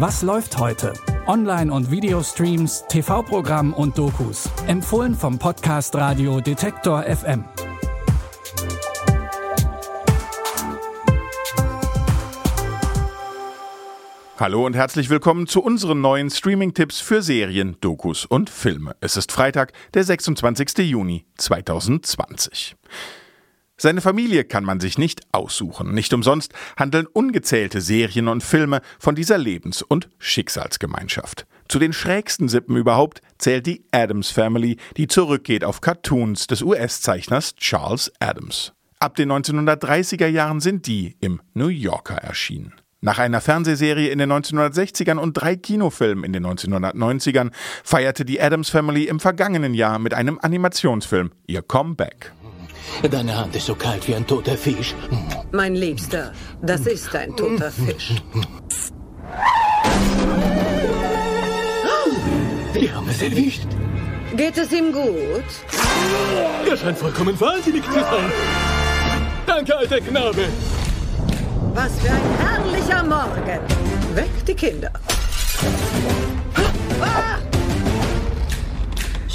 Was läuft heute? Online- und Videostreams, TV-Programm und Dokus. Empfohlen vom Podcast Radio Detektor FM. Hallo und herzlich willkommen zu unseren neuen Streaming-Tipps für Serien, Dokus und Filme. Es ist Freitag, der 26. Juni 2020. Seine Familie kann man sich nicht aussuchen. Nicht umsonst handeln ungezählte Serien und Filme von dieser Lebens- und Schicksalsgemeinschaft. Zu den schrägsten Sippen überhaupt zählt die Adams Family, die zurückgeht auf Cartoons des US-Zeichners Charles Adams. Ab den 1930er Jahren sind die im New Yorker erschienen. Nach einer Fernsehserie in den 1960ern und drei Kinofilmen in den 1990ern feierte die Adams Family im vergangenen Jahr mit einem Animationsfilm ihr Comeback. Deine Hand ist so kalt wie ein toter Fisch. Mein Liebster, das ist ein toter Fisch. Die haben es erwischt. Geht es ihm gut? Er scheint vollkommen wahnsinnig zu sein. Danke, alter Knabe. Was für ein herrlicher Morgen. Weg die Kinder.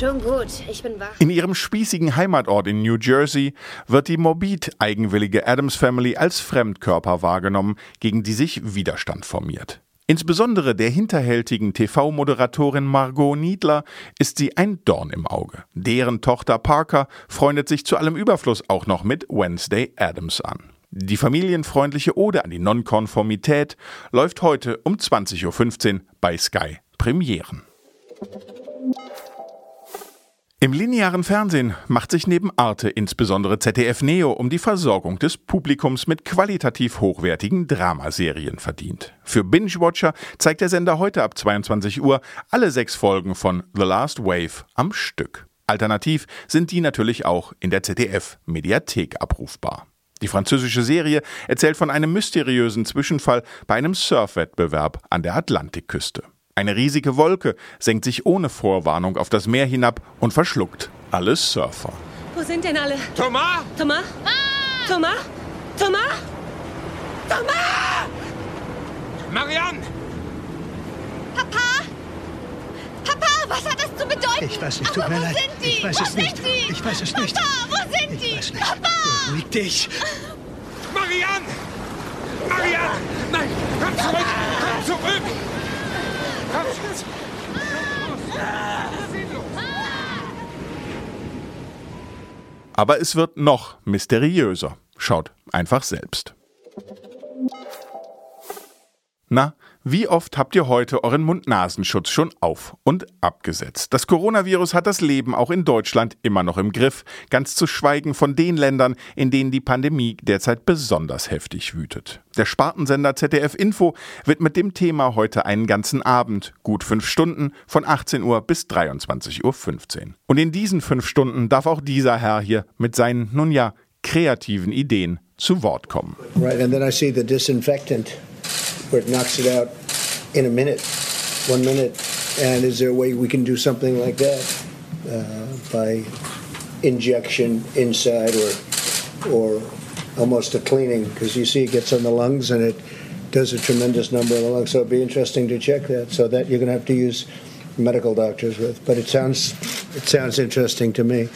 Schon gut, ich bin wach. In ihrem spießigen Heimatort in New Jersey wird die morbid eigenwillige Adams Family als Fremdkörper wahrgenommen, gegen die sich Widerstand formiert. Insbesondere der hinterhältigen TV-Moderatorin Margot Niedler ist sie ein Dorn im Auge. Deren Tochter Parker freundet sich zu allem Überfluss auch noch mit Wednesday Adams an. Die familienfreundliche Ode an die Nonkonformität läuft heute um 20.15 Uhr bei Sky Premieren. Im linearen Fernsehen macht sich neben Arte insbesondere ZDF Neo um die Versorgung des Publikums mit qualitativ hochwertigen Dramaserien verdient. Für Binge-Watcher zeigt der Sender heute ab 22 Uhr alle sechs Folgen von The Last Wave am Stück. Alternativ sind die natürlich auch in der ZDF-Mediathek abrufbar. Die französische Serie erzählt von einem mysteriösen Zwischenfall bei einem Surfwettbewerb an der Atlantikküste. Eine riesige Wolke senkt sich ohne Vorwarnung auf das Meer hinab und verschluckt alle Surfer. Wo sind denn alle? Thomas! Thomas? Thomas? Thomas? Thomas! Marianne! Papa? Papa, was hat das zu bedeuten? Ich weiß nicht, tut Aber mir wo leid. sind die? Ich weiß wo es sind nicht. Die? Ich weiß es Papa, nicht. wo sind Ich die? weiß nicht. Papa! Beruhig dich. Marianne! Marianne! Nein! Komm zurück! Komm zurück! Aber es wird noch mysteriöser. Schaut einfach selbst. Na, wie oft habt ihr heute euren Mund-Nasenschutz schon auf und abgesetzt? Das Coronavirus hat das Leben auch in Deutschland immer noch im Griff, ganz zu schweigen von den Ländern, in denen die Pandemie derzeit besonders heftig wütet. Der Spartensender ZDF Info widmet dem Thema heute einen ganzen Abend, gut fünf Stunden, von 18 Uhr bis 23.15 Uhr. Und in diesen fünf Stunden darf auch dieser Herr hier mit seinen, nun ja, kreativen Ideen zu Wort kommen. Right, and then I see the disinfectant where it knocks it out in a minute, one minute. And is there a way we can do something like that uh, by injection inside or or almost a cleaning? Because you see, it gets on the lungs and it does a tremendous number of the lungs. So it'd be interesting to check that. So that you're going to have to use medical doctors with. But it sounds it sounds interesting to me.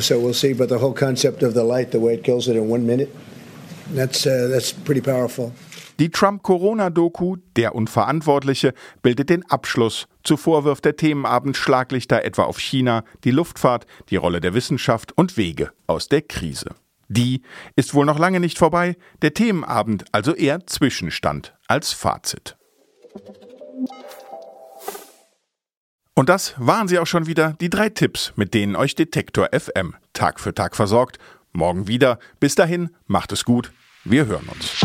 So we'll see. But the whole concept of the light, the way it kills it in one minute, that's uh, that's pretty powerful. Die Trump-Corona-Doku Der Unverantwortliche bildet den Abschluss. Zuvor wirft der Themenabend Schlaglichter etwa auf China, die Luftfahrt, die Rolle der Wissenschaft und Wege aus der Krise. Die ist wohl noch lange nicht vorbei, der Themenabend also eher Zwischenstand als Fazit. Und das waren sie auch schon wieder, die drei Tipps, mit denen euch Detektor FM Tag für Tag versorgt. Morgen wieder. Bis dahin, macht es gut. Wir hören uns.